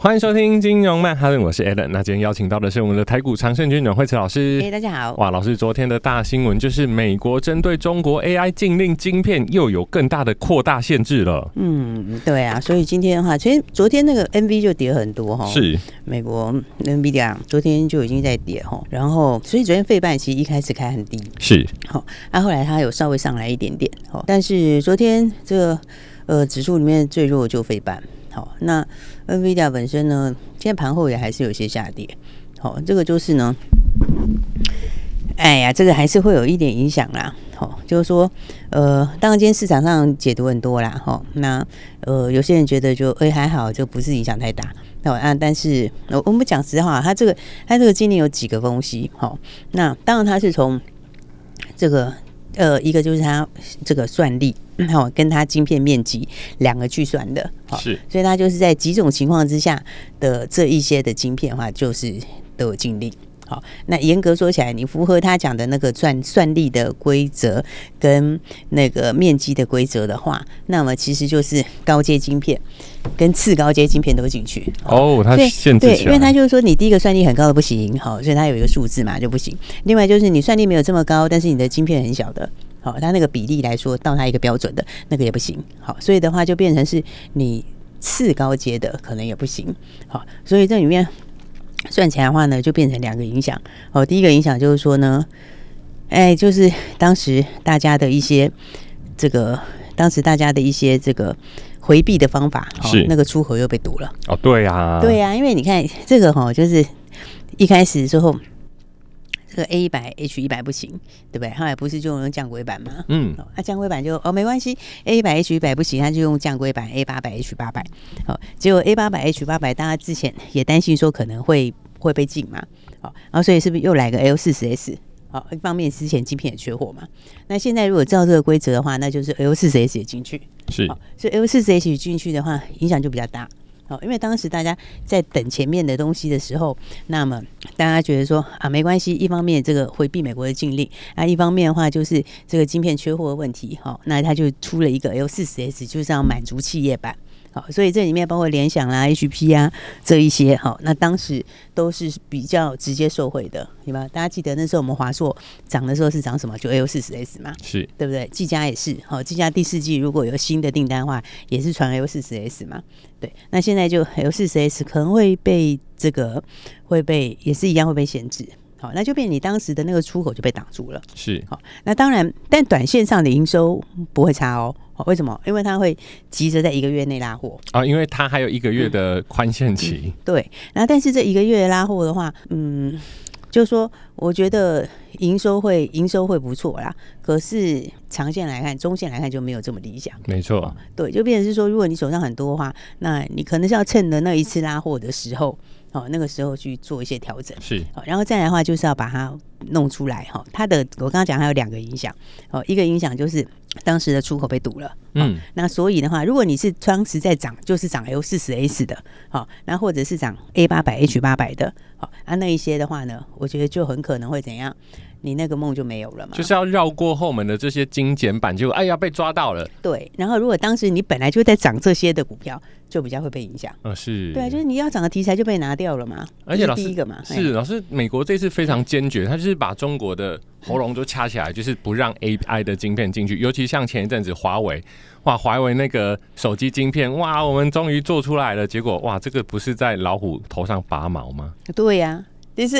欢迎收听金融曼哈顿，我是 Alan。那今天邀请到的是我们的台股长胜军阮惠慈老师。哎，大家好。哇，老师，昨天的大新闻就是美国针对中国 AI 禁令晶片又有更大的扩大限制了。嗯，对啊，所以今天的话，其实昨天那个 NV 就跌很多哈。是。美国 NVIDIA 昨天就已经在跌哈，然后所以昨天费半其实一开始开很低。是。好，那后来它有稍微上来一点点。好，但是昨天这个呃指数里面最弱就费半。好，那 NVIDIA 本身呢，现在盘后也还是有些下跌。好，这个就是呢，哎呀，这个还是会有一点影响啦。好，就是说，呃，当然今天市场上解读很多啦。哈，那呃，有些人觉得就哎还好，就不是影响太大。好啊，但是我我们讲实话，它这个它这个今年有几个东西。好，那当然它是从这个。呃，一个就是它这个算力，好，跟它晶片面积两个去算的，好，是，所以它就是在几种情况之下的这一些的晶片的话，就是都有禁令。好，那严格说起来，你符合他讲的那个算算力的规则跟那个面积的规则的话，那么其实就是高阶晶片跟次高阶晶片都进去。哦，它限制对，因为它就是说你第一个算力很高的不行，好，所以它有一个数字嘛就不行。另外就是你算力没有这么高，但是你的晶片很小的，好，它那个比例来说到它一个标准的那个也不行。好，所以的话就变成是你次高阶的可能也不行。好，所以这里面。算起来的话呢，就变成两个影响哦。第一个影响就是说呢，哎，就是当时大家的一些这个，当时大家的一些这个回避的方法，是那个出口又被堵了。哦，对呀，对呀，因为你看这个哈，就是一开始之后，这个 A 一百 H 一百不行，对不对？后来不是就用降轨版吗？嗯，那降轨版就哦没关系，A 一百 H 一百不行，他就用降轨版 A 八百 H 八百。好，结果 A 八百 H 八百，大家之前也担心说可能会会被禁嘛。好，然后所以是不是又来个 L 四十 S？好，一方面之前晶片也缺货嘛。那现在如果照这个规则的话，那就是 L 四十 S 也进去。是，所以 L 四十 S 进去的话，影响就比较大。哦，因为当时大家在等前面的东西的时候，那么大家觉得说啊，没关系，一方面这个回避美国的禁令，啊，一方面的话就是这个晶片缺货的问题，好，那他就出了一个 L 四十 S，就是要满足企业版。好，所以这里面包括联想啦、HP 啊这一些，好，那当时都是比较直接受惠的，对吧？大家记得那时候我们华硕涨的时候是涨什么？就 L 四十 S 嘛，是对不对？技嘉也是，好，技嘉第四季如果有新的订单的话，也是传 L 四十 S 嘛，对。那现在就 L 四十 S 可能会被这个会被也是一样会被限制。好，那就变你当时的那个出口就被挡住了。是，好，那当然，但短线上的营收不会差哦。好，为什么？因为他会急着在一个月内拉货啊，因为他还有一个月的宽限期。嗯嗯、对，然后但是这一个月拉货的话，嗯，就是说，我觉得营收会营收会不错啦。可是长线来看，中线来看就没有这么理想。没错，对，就变成是说，如果你手上很多的话，那你可能是要趁着那一次拉货的时候。哦，那个时候去做一些调整是，好，然后再来的话就是要把它弄出来哈。它的我刚刚讲还有两个影响，哦，一个影响就是当时的出口被堵了，嗯，那所以的话，如果你是当时在涨，就是涨 L 四十 S 的，好，那或者是涨 A 八百 H 八百的，好，啊那一些的话呢，我觉得就很可能会怎样？你那个梦就没有了嘛？就是要绕过后门的这些精简版，就哎呀被抓到了。对，然后如果当时你本来就在涨这些的股票，就比较会被影响。呃，是。对啊，就是你要涨的题材就被拿掉了嘛。而且老师第一个嘛，是老师，美国这次非常坚决，他就是把中国的喉咙都掐起来，就是不让 AI 的晶片进去。尤其像前一阵子华为，哇，华为那个手机晶片，哇，我们终于做出来了。结果哇，这个不是在老虎头上拔毛吗？对呀、啊，就是。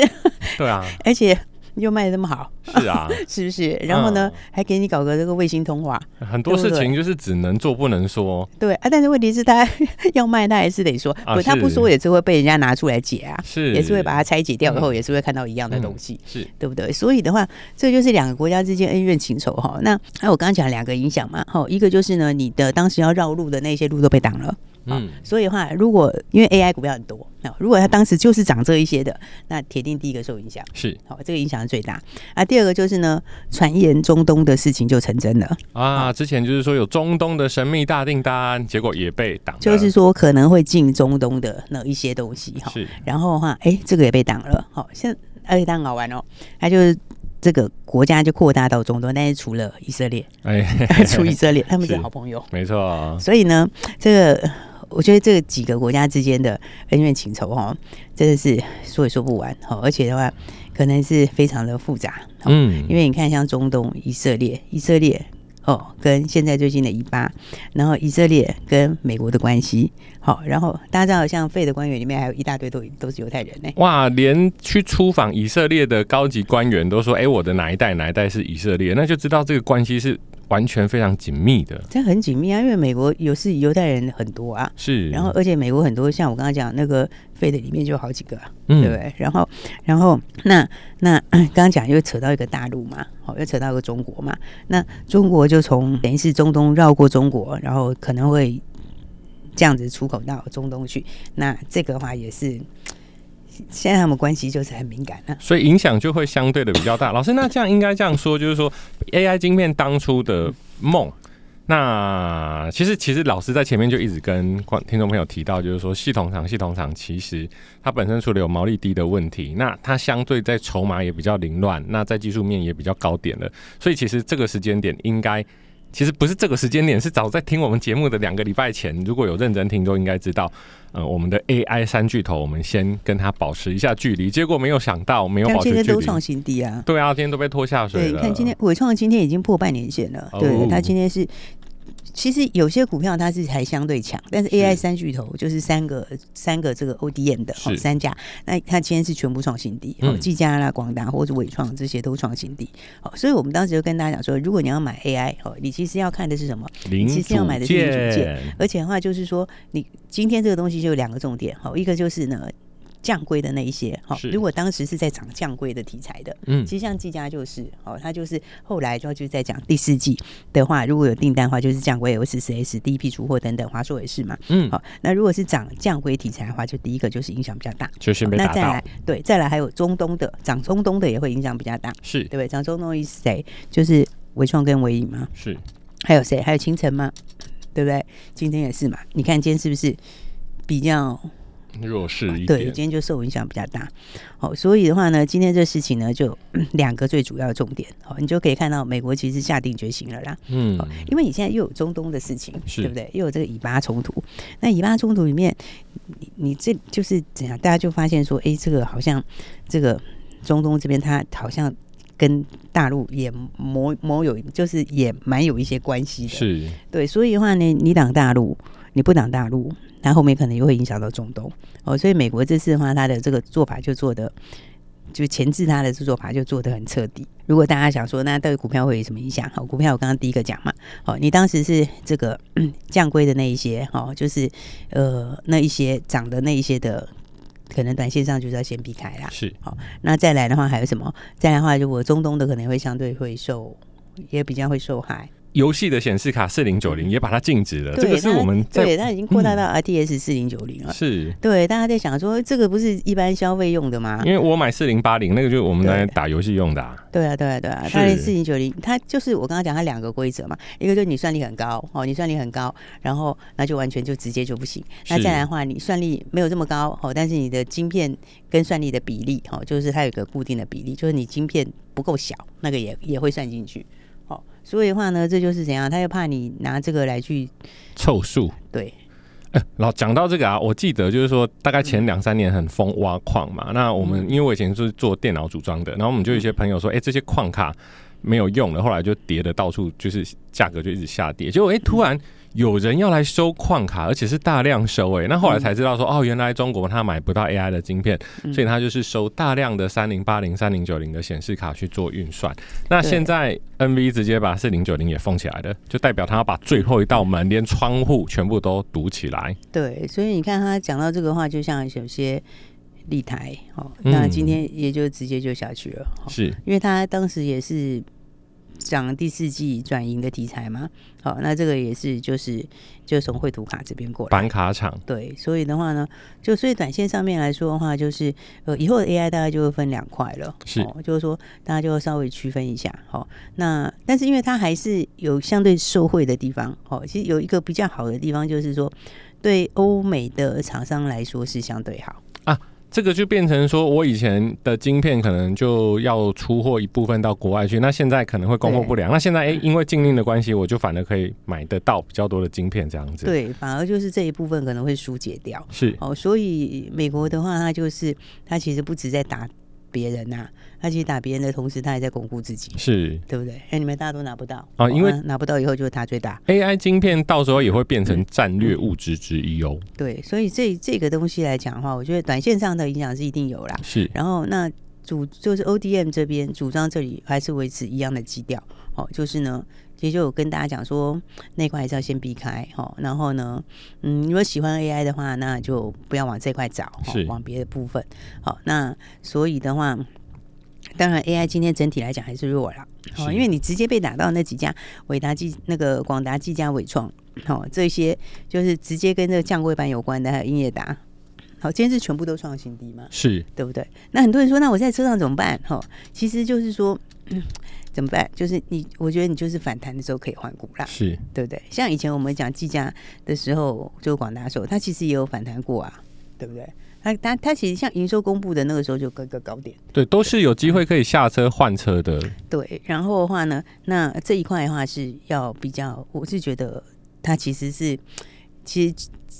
对啊，而且。又卖的那么好，是啊，是不是？然后呢，嗯、还给你搞个这个卫星通话，很多事情就是只能做不能说。对啊，但是问题是他 要卖，他还是得说，不，他不说也是会被人家拿出来解啊，是，也是会把它拆解掉以后，也是会看到一样的东西，嗯、是对不对？所以的话，这就是两个国家之间恩怨情仇哈。那那我刚刚讲两个影响嘛，哈，一个就是呢，你的当时要绕路的那些路都被挡了。嗯，所以的话，如果因为 AI 股票很多，那如果它当时就是涨这一些的，那铁定第一个受影响。是，好，这个影响是最大。啊，第二个就是呢，传言中东的事情就成真了啊。之前就是说有中东的神秘大订单，结果也被挡。就是说可能会进中东的那一些东西哈。是。然后的话，哎、欸，这个也被挡了。好，现在而且它很好玩哦，它就是这个国家就扩大到中东，但是除了以色列，哎，除以色列，他们是好朋友，没错、哦。所以呢，这个。我觉得这几个国家之间的恩怨情仇哈，真的是说也说不完哈，而且的话可能是非常的复杂。嗯，因为你看像中东以色列，以色列哦，跟现在最近的以巴，然后以色列跟美国的关系，好，然后大家知道像费的官员里面还有一大堆都都是犹太人呢。哇，连去出访以色列的高级官员都说，哎，我的哪一代哪一代是以色列，那就知道这个关系是。完全非常紧密的，这很紧密啊，因为美国有是犹太人很多啊，是，然后而且美国很多像我刚刚讲那个费的里面就有好几个，嗯、对不对？然后然后那那刚刚讲又扯到一个大陆嘛，好，又扯到一个中国嘛，那中国就从等于是中东绕过中国，然后可能会这样子出口到中东去，那这个的话也是。现在他们关系就是很敏感啊，所以影响就会相对的比较大。老师，那这样应该这样说，就是说 AI 晶片当初的梦，那其实其实老师在前面就一直跟听众朋友提到，就是说系统厂系统厂其实它本身除了有毛利低的问题，那它相对在筹码也比较凌乱，那在技术面也比较高点了，所以其实这个时间点应该。其实不是这个时间点，是早在听我们节目的两个礼拜前，如果有认真听，都应该知道，呃，我们的 AI 三巨头，我们先跟它保持一下距离。结果没有想到，没有保持距离，今天都创新低啊！对啊，今天都被拖下水了。对，你看今天伟创今天已经破半年线了，哦、对，他今天是。其实有些股票它是还相对强，但是 AI 三巨头就是三个三个这个 ODM 的哦三家，那它今天是全部创新低，哦，技嘉啦、广达或者伟创这些都创新低，好，所以我们当时就跟大家讲说，如果你要买 AI 哦，你其实要看的是什么？你其实要买的是零组件，而且的话就是说，你今天这个东西就有两个重点，好，一个就是呢。降规的那一些，好，如果当时是在涨降规的题材的，嗯，其实像技嘉就是，哦，它就是后来就就是在讲第四季的话，如果有订单的话，就是降规 L 四四 S 第一批出货等等，华硕也是嘛，嗯，好，那如果是涨降规题材的话，就第一个就是影响比较大，就是被。那再来，对，再来还有中东的涨中东的也会影响比较大，是对不对？涨中东是谁？就是纬创跟纬颖嘛，是，还有谁？还有清晨吗？对不对？今天也是嘛，你看今天是不是比较？弱势一点，对，今天就受影响比较大。好，所以的话呢，今天这事情呢，就 两个最主要的重点。好，你就可以看到美国其实下定决心了啦。嗯，因为你现在又有中东的事情，对不对？又有这个以巴冲突。那以巴冲突里面，你你这就是怎样？大家就发现说，哎，这个好像这个中东这边，它好像跟大陆也某某有，就是也蛮有一些关系的。是，对。所以的话呢，你挡大陆，你不挡大陆。那后面可能又会影响到中东哦，所以美国这次的话，它的这个做法就做的，就前置它的做法就做得很彻底。如果大家想说，那对股票会有什么影响？好，股票我刚刚第一个讲嘛，好，你当时是这个 降规的那一些，哦，就是呃那一些涨的那一些的，可能短线上就是要先避开啦。是，好，那再来的话还有什么？再来的话，如果中东的可能会相对会受，也比较会受害。游戏的显示卡四零九零也把它禁止了，这个是我们对它已经扩大到 RTX 四零九零了。是，对，大家在想说这个不是一般消费用的吗？因为我买四零八零那个就是我们来打游戏用的。对啊，对啊，对啊，它连四零九零，它就是我刚刚讲它两个规则嘛，一个就是你算力很高哦，你算力很高，然后那就完全就直接就不行。那再来的话，你算力没有这么高哦，但是你的晶片跟算力的比例哦，就是它有个固定的比例，就是你晶片不够小，那个也也会算进去。所以的话呢，这就是怎样？他又怕你拿这个来去凑数。对，哎、欸，然后讲到这个啊，我记得就是说，大概前两三年很疯挖矿嘛。嗯、那我们因为我以前是做电脑组装的，然后我们就有一些朋友说，哎、欸，这些矿卡没有用了，后来就跌的到处，就是价格就一直下跌。结果哎，突然有人要来收矿卡，而且是大量收诶、欸。那后来才知道说，哦，原来中国他买不到 AI 的晶片，所以他就是收大量的三零八零、三零九零的显示卡去做运算。那现在 NV 直接把四零九零也封起来了，就代表他要把最后一道门，连窗户全部都堵起来。对，所以你看他讲到这个话，就像有些立台哦，那今天也就直接就下去了，是因为他当时也是。讲第四季转营的题材嘛，好，那这个也是就是就从绘图卡这边过来，板卡厂。对，所以的话呢，就所以短线上面来说的话，就是呃以后的 AI 大概就会分两块了，是，就是说大家就稍微区分一下，好，那但是因为它还是有相对受惠的地方，哦，其实有一个比较好的地方就是说，对欧美的厂商来说是相对好。啊。这个就变成说，我以前的晶片可能就要出货一部分到国外去，那现在可能会供货不良。那现在哎，因为禁令的关系，我就反而可以买得到比较多的晶片，这样子。对，反而就是这一部分可能会疏解掉。是哦，所以美国的话，它就是它其实不止在打。别人呐、啊，他其实打别人的同时，他也在巩固自己，是对不对？哎，你们大家都拿不到啊，因为拿不到以后就是他最大。AI 晶片到时候也会变成战略物资之一哦。对，所以这这个东西来讲的话，我觉得短线上的影响是一定有啦。是，然后那主就是 ODM 这边主张这里还是维持一样的基调，哦，就是呢。其实就有跟大家讲说，那块还是要先避开哈。然后呢，嗯，如果喜欢 AI 的话，那就不要往这块找，是往别的部分。好，那所以的话，当然 AI 今天整体来讲还是弱了，哦，因为你直接被打到那几家伟达、技那个广达、技嘉、伟创，哦，这些就是直接跟这个降轨板有关的，还有英业达。好，今天是全部都创新低嘛？是对不对？那很多人说，那我在车上怎么办？哈，其实就是说。嗯怎么办？就是你，我觉得你就是反弹的时候可以换股啦，是对不对？像以前我们讲技嘉的时候，就广达时候，它其实也有反弹过啊，对不对？它它它其实像营收公布的那个时候就各个高点，对，都是有机会可以下车换车的。对，然后的话呢，那这一块的话是要比较，我是觉得它其实是其实。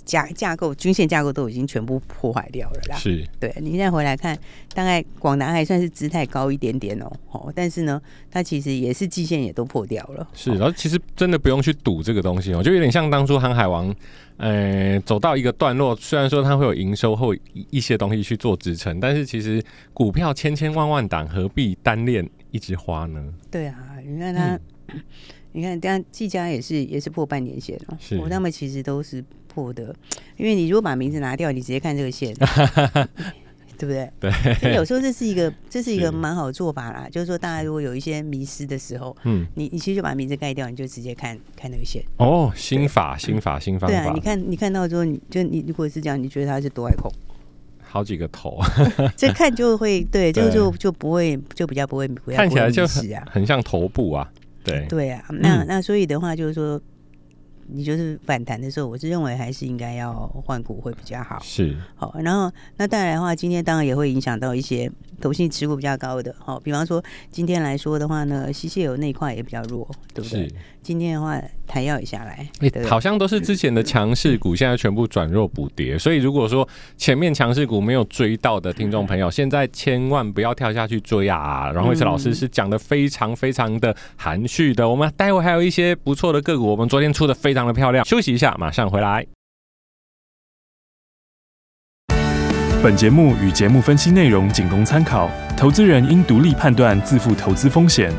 架架构均线架构都已经全部破坏掉了啦。是，对，你现在回来看，大概广达还算是姿态高一点点哦，哦，但是呢，它其实也是季线也都破掉了。是，然后其实真的不用去赌这个东西哦，就有点像当初航海王，呃，走到一个段落，虽然说它会有营收或一些东西去做支撑，但是其实股票千千万万档，何必单恋一枝花呢？对啊，你看它，嗯、你看，这样技嘉也是也是破半年线哦，是，我他们其实都是。破的，因为你如果把名字拿掉，你直接看这个线，对不对？对，有时候这是一个这是一个蛮好的做法啦，就是说大家如果有一些迷失的时候，嗯，你你其实就把名字盖掉，你就直接看看那个线。哦，新法新法新方法。对啊，你看你看到之后，你就你如果是这样，你觉得它是多爱空？好几个头，这看就会对，这个就就不会就比较不会看起来就很很像头部啊，对对啊，那那所以的话就是说。你就是反弹的时候，我是认为还是应该要换股会比较好。是，好，然后那当然的话，今天当然也会影响到一些投信持股比较高的，好，比方说今天来说的话呢，西西油那一块也比较弱，对不对？是。今天的话，台药也下来，欸，好像都是之前的强势股，现在全部转弱补跌。所以如果说前面强势股没有追到的听众朋友，现在千万不要跳下去追啊！阮慧慈老师是讲的非常非常的含蓄的。我们待会还有一些不错的个股，我们昨天出的非常的漂亮。休息一下，马上回来。本节目与节目分析内容仅供参考，投资人应独立判断，自负投资风险。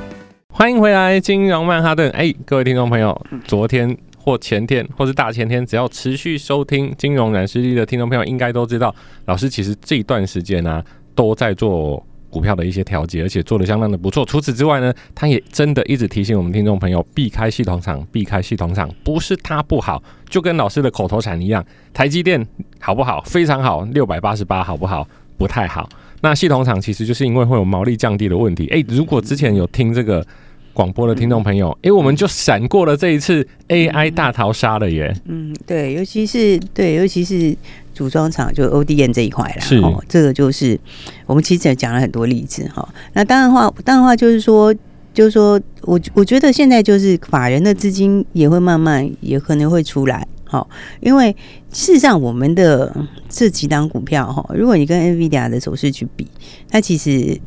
欢迎回来，金融曼哈顿。哎，各位听众朋友，昨天或前天或是大前天，只要持续收听金融软实力的听众朋友，应该都知道，老师其实这一段时间呢、啊，都在做股票的一些调节，而且做的相当的不错。除此之外呢，他也真的一直提醒我们听众朋友，避开系统厂，避开系统厂，不是它不好，就跟老师的口头禅一样，台积电好不好？非常好，六百八十八好不好？不太好。那系统厂其实就是因为会有毛利降低的问题。哎，如果之前有听这个。广播的听众朋友，哎、嗯，我们就闪过了这一次 AI 大逃杀了耶。嗯，对，尤其是对，尤其是组装厂就 ODM 这一块啦。是，哦，这个就是我们其实也讲了很多例子哈。那当然话，当然话就是说，就是说我我觉得现在就是法人的资金也会慢慢也可能会出来。好，因为事实上我们的这几档股票哈，如果你跟 NVIDIA 的走势去比，它其实。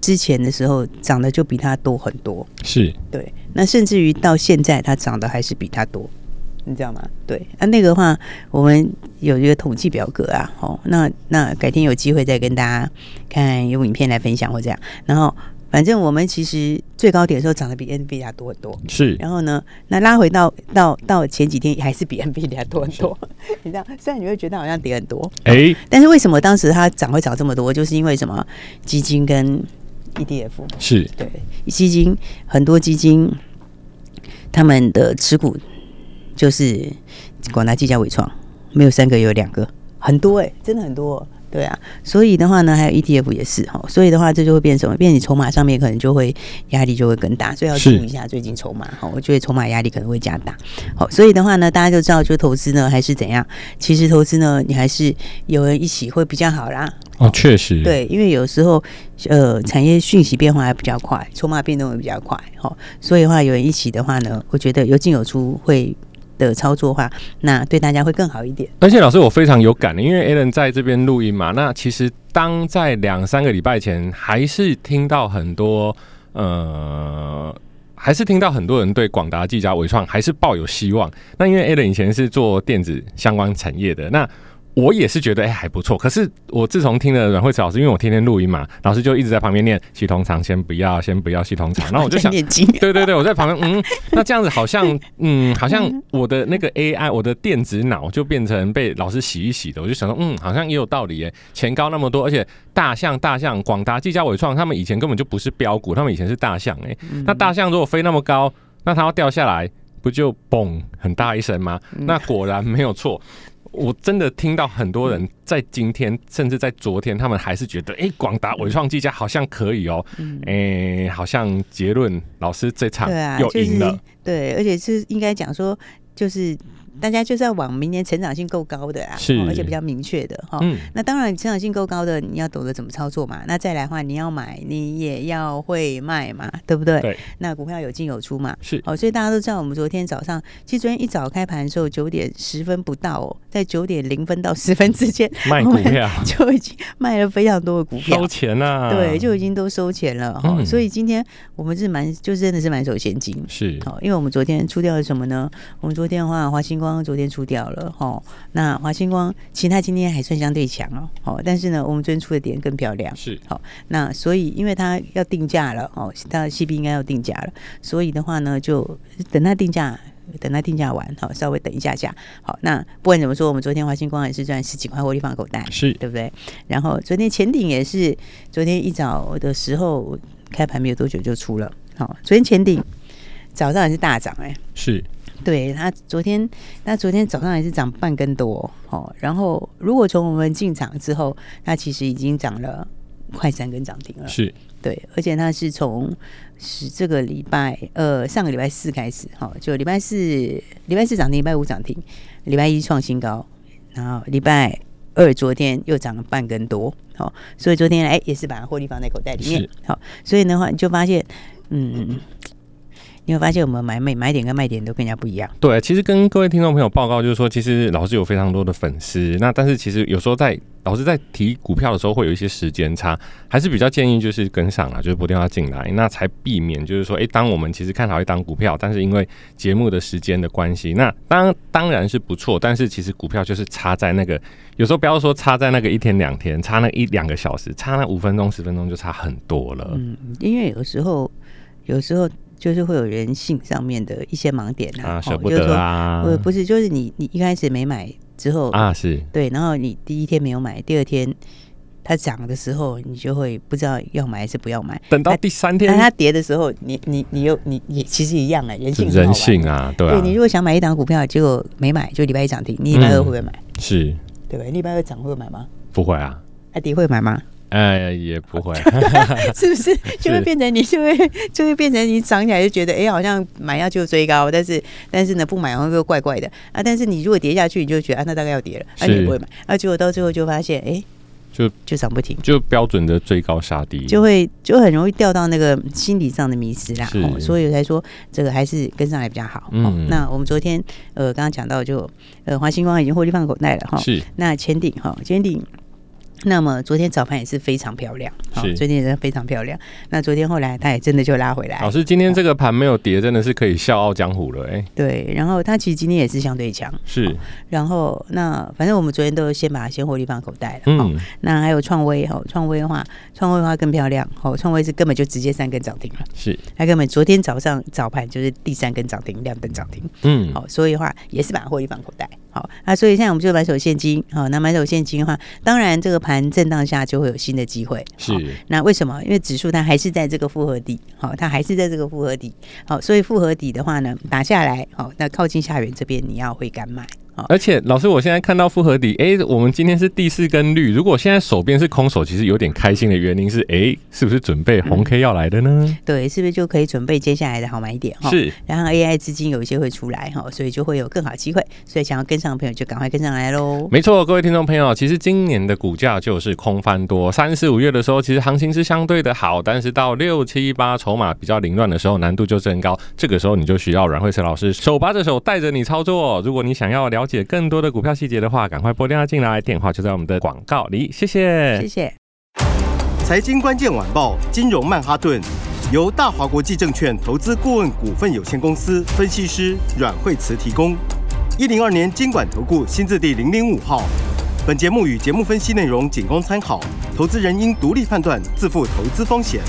之前的时候涨的就比它多很多，是对。那甚至于到现在，它涨的还是比它多，你知道吗？对，那、啊、那个的话，我们有一个统计表格啊，哦，那那改天有机会再跟大家看用影片来分享或这样。然后，反正我们其实最高点的时候涨得比 NVIDIA 多很多，是。然后呢，那拉回到到到前几天还是比 NVIDIA 多很多。你知道，虽然你会觉得好像跌很多，哎、欸，但是为什么当时它涨会涨这么多？就是因为什么？基金跟 ETF 是对基金，很多基金他们的持股。就是广达、技嘉、伟创，没有三个有两个，很多哎、欸，真的很多，对啊。所以的话呢，还有 ETF 也是哈。所以的话，这就会变什么？变你筹码上面可能就会压力就会更大，所以要注意一下最近筹码哈。我觉得筹码压力可能会加大。好，所以的话呢，大家就知道，就投资呢还是怎样？其实投资呢，你还是有人一起会比较好啦。哦，确实，对，因为有时候呃，产业讯息变化还比较快，筹码变动也比较快。哈，所以的话有人一起的话呢，我觉得有进有出会。的操作话，那对大家会更好一点。而且老师，我非常有感的，因为 Alan 在这边录音嘛。那其实当在两三个礼拜前，还是听到很多呃，还是听到很多人对广达、技嘉、微创还是抱有希望。那因为 Alan 以前是做电子相关产业的，那。我也是觉得哎、欸、还不错，可是我自从听了阮慧慈老师，因为我天天录音嘛，老师就一直在旁边念系统厂，先不要，先不要系统厂，然后我就想，对对对，我在旁边，嗯，那这样子好像，嗯，好像我的那个 AI，我的电子脑就变成被老师洗一洗的，我就想说，嗯，好像也有道理耶，前高那么多，而且大象大象，广达、技嘉、伟创，他们以前根本就不是标股，他们以前是大象哎，那大象如果飞那么高，那它要掉下来，不就嘣很大一声吗？那果然没有错。我真的听到很多人在今天，甚至在昨天，他们还是觉得，哎，广达、伟创、技嘉好像可以哦，哎，好像结论老师这场又赢了，对，而且是应该讲说，就是。大家就是要往明年成长性够高的啊，是，而且比较明确的哈。嗯，那当然，成长性够高的，你要懂得怎么操作嘛。那再来的话，你要买，你也要会卖嘛，对不对？对。那股票有进有出嘛，是。哦，所以大家都知道，我们昨天早上，其实昨天一早开盘的时候，九点十分不到哦，在九点零分到十分之间，卖股票就已经卖了非常多的股票，收钱啊。对，就已经都收钱了哈。嗯、所以今天我们是蛮，就真的是蛮手现金。是。好，因为我们昨天出掉了什么呢？我们昨天的话，华星光昨天出掉。了哈，那华星光其他今天还算相对强哦，好，但是呢，我们昨天出的点更漂亮，是。好，那所以因为它要定价了哦，它 CB 应该要定价了，所以的话呢，就等它定价，等它定价完，好，稍微等一下下，好，那不管怎么说，我们昨天华星光也是赚十几块获利放口袋，是。对不对？然后昨天前顶也是昨天一早的时候开盘没有多久就出了，好，昨天前顶早上也是大涨哎，是。对它昨天，他昨天早上还是涨半根多哦。然后，如果从我们进场之后，它其实已经涨了快三根涨停了。是，对，而且它是从是这个礼拜呃上个礼拜四开始，哈，就礼拜四礼拜四涨停，礼拜五涨停，礼拜一创新高，然后礼拜二昨天又涨了半根多，好，所以昨天哎也是把获利放在口袋里面，好，所以的话你就发现，嗯。你会发现我们买买买点跟卖点都更加不一样。对，其实跟各位听众朋友报告就是说，其实老师有非常多的粉丝，那但是其实有时候在老师在提股票的时候会有一些时间差，还是比较建议就是跟上啊，就是拨电话进来，那才避免就是说，哎，当我们其实看好一档股票，但是因为节目的时间的关系，那当当然是不错，但是其实股票就是差在那个，有时候不要说差在那个一天两天，差那一两个小时，差那五分钟十分钟就差很多了。嗯，因为有时候有时候。就是会有人性上面的一些盲点啊，舍不得啊，呃，不是，就是你你一开始没买之后啊，是对，然后你第一天没有买，第二天它涨的时候，你就会不知道要买还是不要买。等到第三天，它跌的时候，你你你又你你其实一样啊，人性人性啊，对啊，对，你如果想买一档股票，结果没买，就礼拜一涨停，你礼拜二会不会买？是，对吧？礼拜二涨会买吗？不会啊。艾迪会买吗？哎，也不会，是不是 就会变成你就会就会变成你涨起来就觉得哎、欸，好像买下就追高，但是但是呢不买会不会怪怪的啊？但是你如果跌下去，你就觉得啊，那大概要跌了，啊你不会买，啊结果到最后就发现哎、欸，就就涨不停，就标准的追高杀低，就会就很容易掉到那个心理上的迷失啦。哦、所以我才说这个还是跟上来比较好。嗯、哦，那我们昨天呃刚刚讲到就呃华星光已经获利放口袋了哈。是，那前顶哈前顶。那么昨天早盘也是非常漂亮，好是，最近也是非常漂亮。那昨天后来它也真的就拉回来。老师，今天这个盘没有跌，真的是可以笑傲江湖了哎、欸。对，然后它其实今天也是相对强。是。然后那反正我们昨天都先把它先获利放口袋了。嗯。那还有创威哈，创威的话，创威的话更漂亮。哦，创威是根本就直接三根涨停了。是。它根本昨天早上早盘就是第三根涨停，亮灯涨停。嗯。好，所以的话也是把它获利放口袋。好，那所以现在我们就买手现金。好，那买手现金的话，当然这个盘震荡下就会有新的机会。是。那为什么？因为指数它还是在这个复合底。好，它还是在这个复合底。好，所以复合底的话呢，打下来，好，那靠近下缘这边你要会敢买。而且老师，我现在看到复合底，哎，我们今天是第四根绿。如果现在手边是空手，其实有点开心的原因是，哎，是不是准备红 K 要来的呢？嗯、对，是不是就可以准备接下来的好买点哈？是。然后 AI 资金有一些会出来哈，所以就会有更好机会。所以想要跟上的朋友就赶快跟上来喽。没错，各位听众朋友，其实今年的股价就是空翻多。三四五月的时候，其实行情是相对的好，但是到六七八筹码比较凌乱的时候，难度就增高。这个时候你就需要阮慧慈老师手把着手带着你操作。如果你想要了解更多的股票，细节的话，赶快拨电话进来，电话就在我们的广告里。谢谢，谢谢。财经关键晚报，金融曼哈顿，由大华国际证券投资顾问股份有限公司分析师阮慧慈提供。一零二年监管投顾新字第零零五号。本节目与节目分析内容仅供参考，投资人应独立判断，自负投资风险。